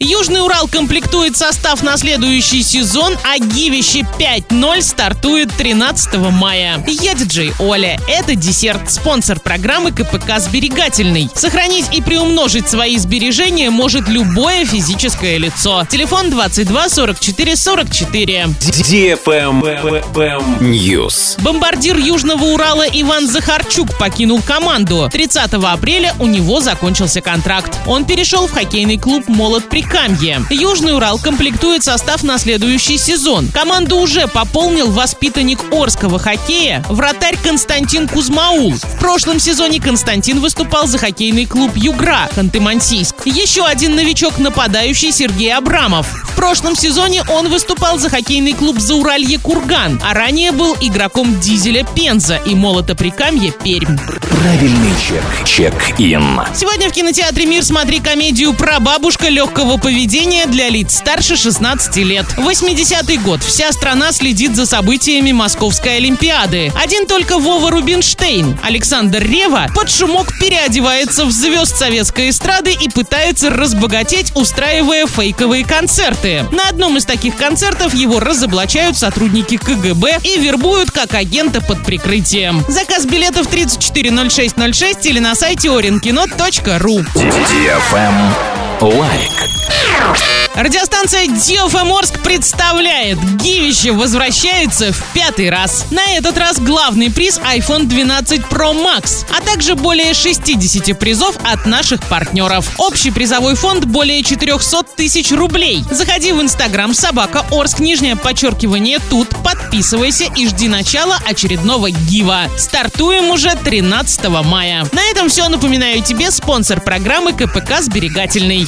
Южный Урал комплектует состав на следующий сезон, а Гивище 5.0 стартует 13 мая. Я диджей Оля. Это десерт, спонсор программы КПК «Сберегательный». Сохранить и приумножить свои сбережения может любое физическое лицо. Телефон 22 44 44. News. Бомбардир Южного Урала Иван Захарчук покинул команду. 30 апреля у него закончился контракт. Он перешел в хоккейный клуб «Молот Прикамье». Южный Урал комплектует состав на следующий сезон. Команду уже пополнил воспитанник Орского хоккея, вратарь Константин Кузмаул. В прошлом сезоне Константин выступал за хоккейный клуб «Югра» Ханты-Мансийск. Еще один новичок нападающий Сергей Абрамов. В прошлом сезоне он выступал за хоккейный клуб «Зауралье Курган», а ранее был игроком «Дизеля Пенза» и «Молота Прикамье» Пермь. Правильный чек. Чек-ин. Сегодня в кинотеатре «Мир» смотри комедию про бабушка легкого поведения для лиц старше 16 лет. 80-й год. Вся страна следит за событиями Московской Олимпиады. Один только Вова Рубинштейн, Александр Рева, под шумок переодевается в звезд советской эстрады и пытается разбогатеть, устраивая фейковые концерты. На одном из таких концертов его разоблачают сотрудники КГБ и вербуют как агента под прикрытием. Заказ билетов 340606 или на сайте orinkino.ru. Лайк. Радиостанция DFM Орск представляет Гивище возвращается в пятый раз. На этот раз главный приз iPhone 12 Pro Max, а также более 60 призов от наших партнеров. Общий призовой фонд более 400 тысяч рублей. Заходи в Инстаграм собака Орск, нижнее подчеркивание тут, подписывайся и жди начала очередного гива. Стартуем уже 13 мая. На этом все. Напоминаю тебе спонсор программы КПК «Сберегательный».